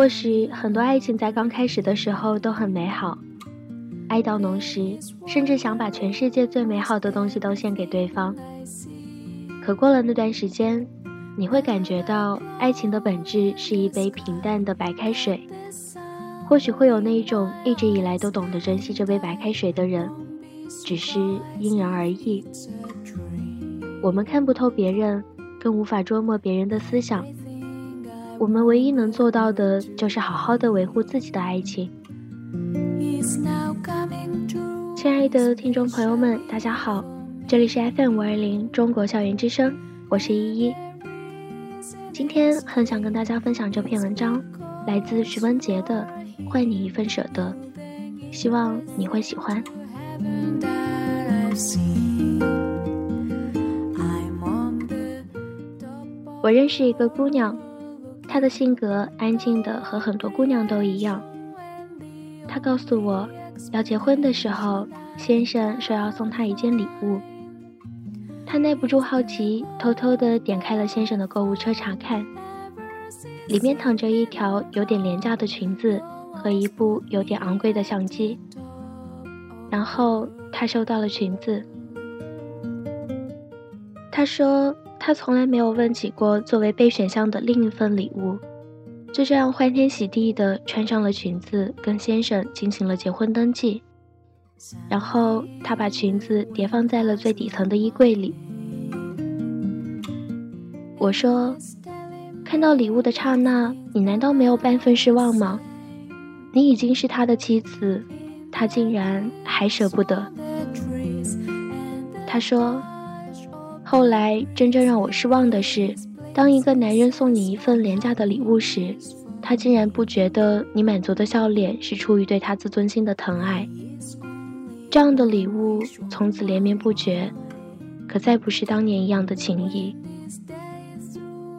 或许很多爱情在刚开始的时候都很美好，爱到浓时，甚至想把全世界最美好的东西都献给对方。可过了那段时间，你会感觉到爱情的本质是一杯平淡的白开水。或许会有那一种一直以来都懂得珍惜这杯白开水的人，只是因人而异。我们看不透别人，更无法捉摸别人的思想。我们唯一能做到的，就是好好的维护自己的爱情。亲爱的听众朋友们，大家好，这里是 FM 五二零中国校园之声，我是依依。今天很想跟大家分享这篇文章，来自徐文杰的《换你一份舍得》，希望你会喜欢。我认识一个姑娘。她的性格安静的和很多姑娘都一样。她告诉我，要结婚的时候，先生说要送她一件礼物。她耐不住好奇，偷偷的点开了先生的购物车查看，里面躺着一条有点廉价的裙子和一部有点昂贵的相机。然后她收到了裙子。她说。他从来没有问起过作为备选项的另一份礼物，就这样欢天喜地地穿上了裙子，跟先生进行了结婚登记。然后他把裙子叠放在了最底层的衣柜里。我说：“看到礼物的刹那，你难道没有半分失望吗？你已经是他的妻子，他竟然还舍不得。”他说。后来，真正让我失望的是，当一个男人送你一份廉价的礼物时，他竟然不觉得你满足的笑脸是出于对他自尊心的疼爱。这样的礼物从此连绵不绝，可再不是当年一样的情谊。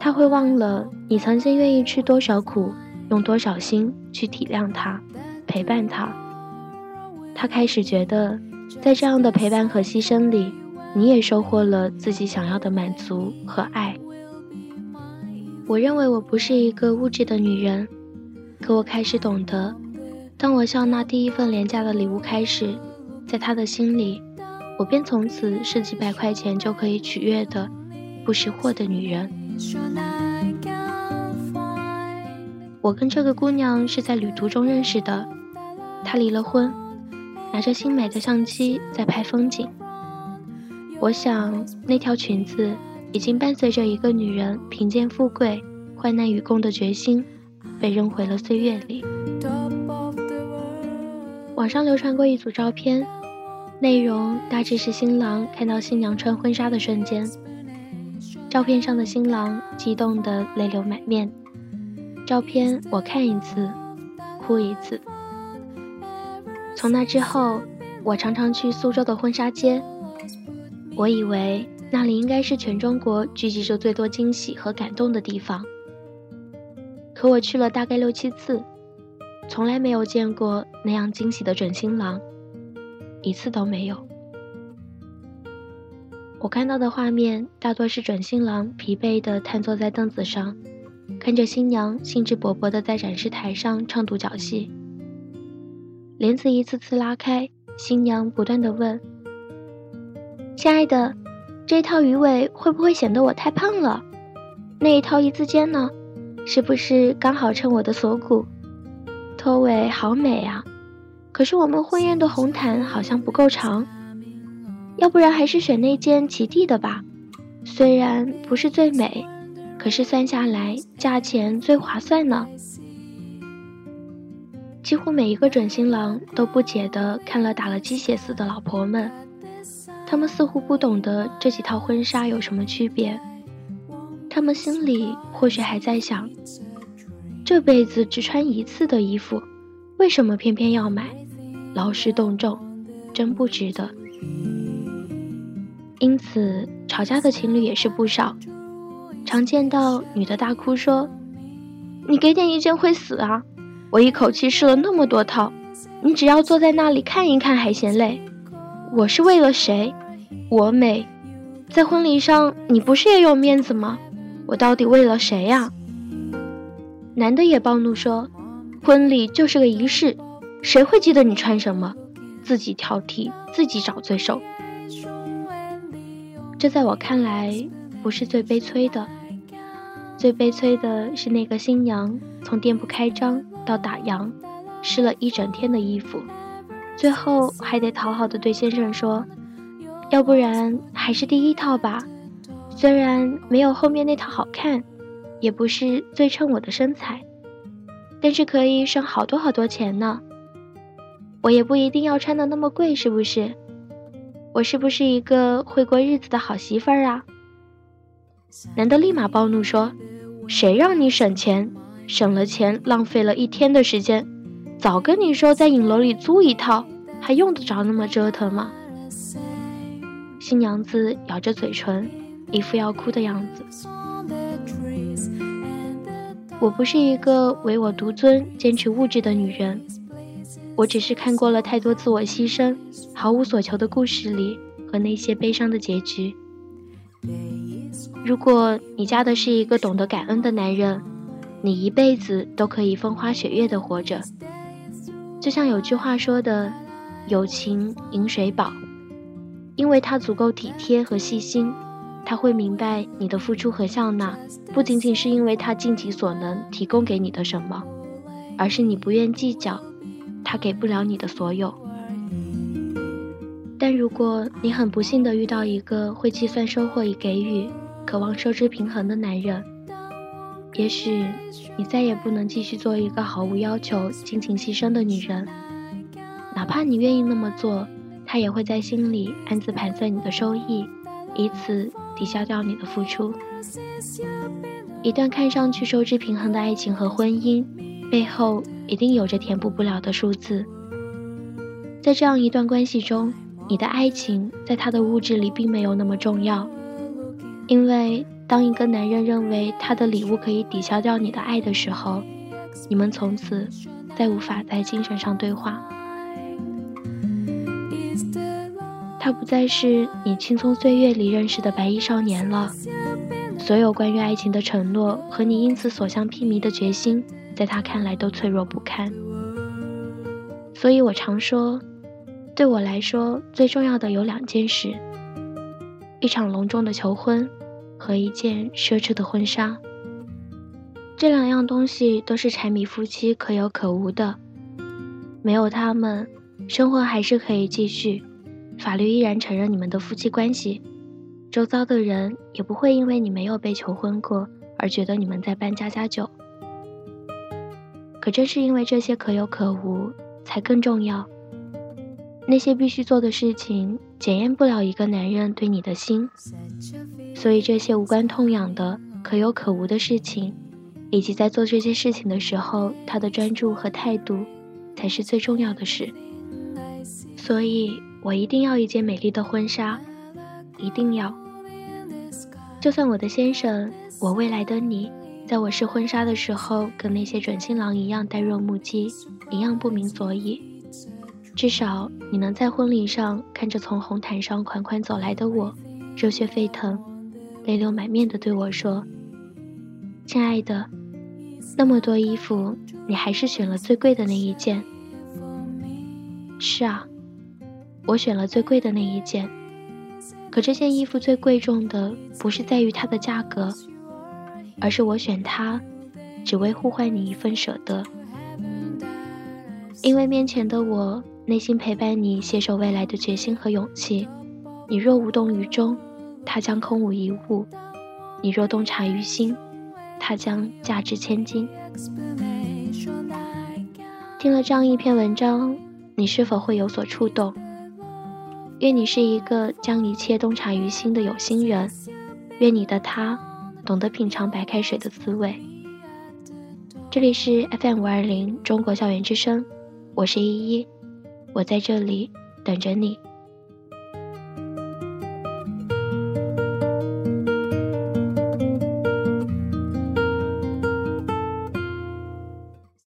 他会忘了你曾经愿意吃多少苦，用多少心去体谅他，陪伴他。他开始觉得，在这样的陪伴和牺牲里。你也收获了自己想要的满足和爱。我认为我不是一个物质的女人，可我开始懂得，当我笑纳第一份廉价的礼物开始，在他的心里，我便从此是几百块钱就可以取悦的不识货的女人。我跟这个姑娘是在旅途中认识的，她离了婚，拿着新买的相机在拍风景。我想，那条裙子已经伴随着一个女人贫贱富贵、患难与共的决心，被扔回了岁月里。网上流传过一组照片，内容大致是新郎看到新娘穿婚纱的瞬间。照片上的新郎激动得泪流满面。照片我看一次，哭一次。从那之后，我常常去苏州的婚纱街。我以为那里应该是全中国聚集着最多惊喜和感动的地方，可我去了大概六七次，从来没有见过那样惊喜的准新郎，一次都没有。我看到的画面大多是准新郎疲惫地瘫坐在凳子上，看着新娘兴致勃勃地在展示台上唱独角戏，帘子一次次拉开，新娘不断地问。亲爱的，这套鱼尾会不会显得我太胖了？那一套一字肩呢？是不是刚好衬我的锁骨？拖尾好美啊！可是我们婚宴的红毯好像不够长，要不然还是选那件齐地的吧。虽然不是最美，可是算下来价钱最划算呢。几乎每一个准新郎都不解地看了打了鸡血似的老婆们。他们似乎不懂得这几套婚纱有什么区别，他们心里或许还在想：这辈子只穿一次的衣服，为什么偏偏要买？劳师动众，真不值得。因此，吵架的情侣也是不少，常见到女的大哭说：“你给点意见会死啊！我一口气试了那么多套，你只要坐在那里看一看还嫌累，我是为了谁？”我美，在婚礼上你不是也有面子吗？我到底为了谁呀？男的也暴怒说：“婚礼就是个仪式，谁会记得你穿什么？自己挑剔，自己找罪受。”这在我看来不是最悲催的，最悲催的是那个新娘从店铺开张到打烊，试了一整天的衣服，最后还得讨好的对先生说：“要不然还是第一套吧，虽然没有后面那套好看，也不是最衬我的身材，但是可以省好多好多钱呢。我也不一定要穿的那么贵，是不是？”我是不是一个会过日子的好媳妇儿啊？男的立马暴怒说：“谁让你省钱？省了钱，浪费了一天的时间。早跟你说在影楼里租一套，还用得着那么折腾吗？”新娘子咬着嘴唇，一副要哭的样子。我不是一个唯我独尊、坚持物质的女人。我只是看过了太多自我牺牲、毫无所求的故事里和那些悲伤的结局。如果你嫁的是一个懂得感恩的男人，你一辈子都可以风花雪月的活着。就像有句话说的：“友情饮水饱”，因为他足够体贴和细心，他会明白你的付出和笑纳，不仅仅是因为他尽己所能提供给你的什么，而是你不愿计较。他给不了你的所有，但如果你很不幸的遇到一个会计算收获与给予、渴望收支平衡的男人，也许你再也不能继续做一个毫无要求、尽情牺牲的女人。哪怕你愿意那么做，他也会在心里暗自盘算你的收益，以此抵消掉你的付出。一段看上去收支平衡的爱情和婚姻。背后一定有着填补不了的数字。在这样一段关系中，你的爱情在他的物质里并没有那么重要，因为当一个男人认为他的礼物可以抵消掉你的爱的时候，你们从此再无法在精神上对话。他不再是你青葱岁月里认识的白衣少年了，所有关于爱情的承诺和你因此所向披靡的决心。在他看来都脆弱不堪，所以我常说，对我来说最重要的有两件事：一场隆重的求婚和一件奢侈的婚纱。这两样东西都是柴米夫妻可有可无的，没有他们，生活还是可以继续，法律依然承认你们的夫妻关系，周遭的人也不会因为你没有被求婚过而觉得你们在办家家酒。可正是因为这些可有可无，才更重要。那些必须做的事情，检验不了一个男人对你的心。所以这些无关痛痒的可有可无的事情，以及在做这些事情的时候，他的专注和态度，才是最重要的事。所以我一定要一件美丽的婚纱，一定要。就算我的先生，我未来的你。在我试婚纱的时候，跟那些准新郎一样呆若木鸡，一样不明所以。至少你能在婚礼上看着从红毯上款款走来的我，热血沸腾，泪流满面地对我说：“亲爱的，那么多衣服，你还是选了最贵的那一件。”是啊，我选了最贵的那一件。可这件衣服最贵重的，不是在于它的价格。而是我选它，只为互换你一份舍得。因为面前的我，内心陪伴你携手未来的决心和勇气。你若无动于衷，它将空无一物；你若洞察于心，它将价值千金。听了这样一篇文章，你是否会有所触动？愿你是一个将一切洞察于心的有心人。愿你的他。懂得品尝白开水的滋味。这里是 FM 五二零中国校园之声，我是依依，我在这里等着你。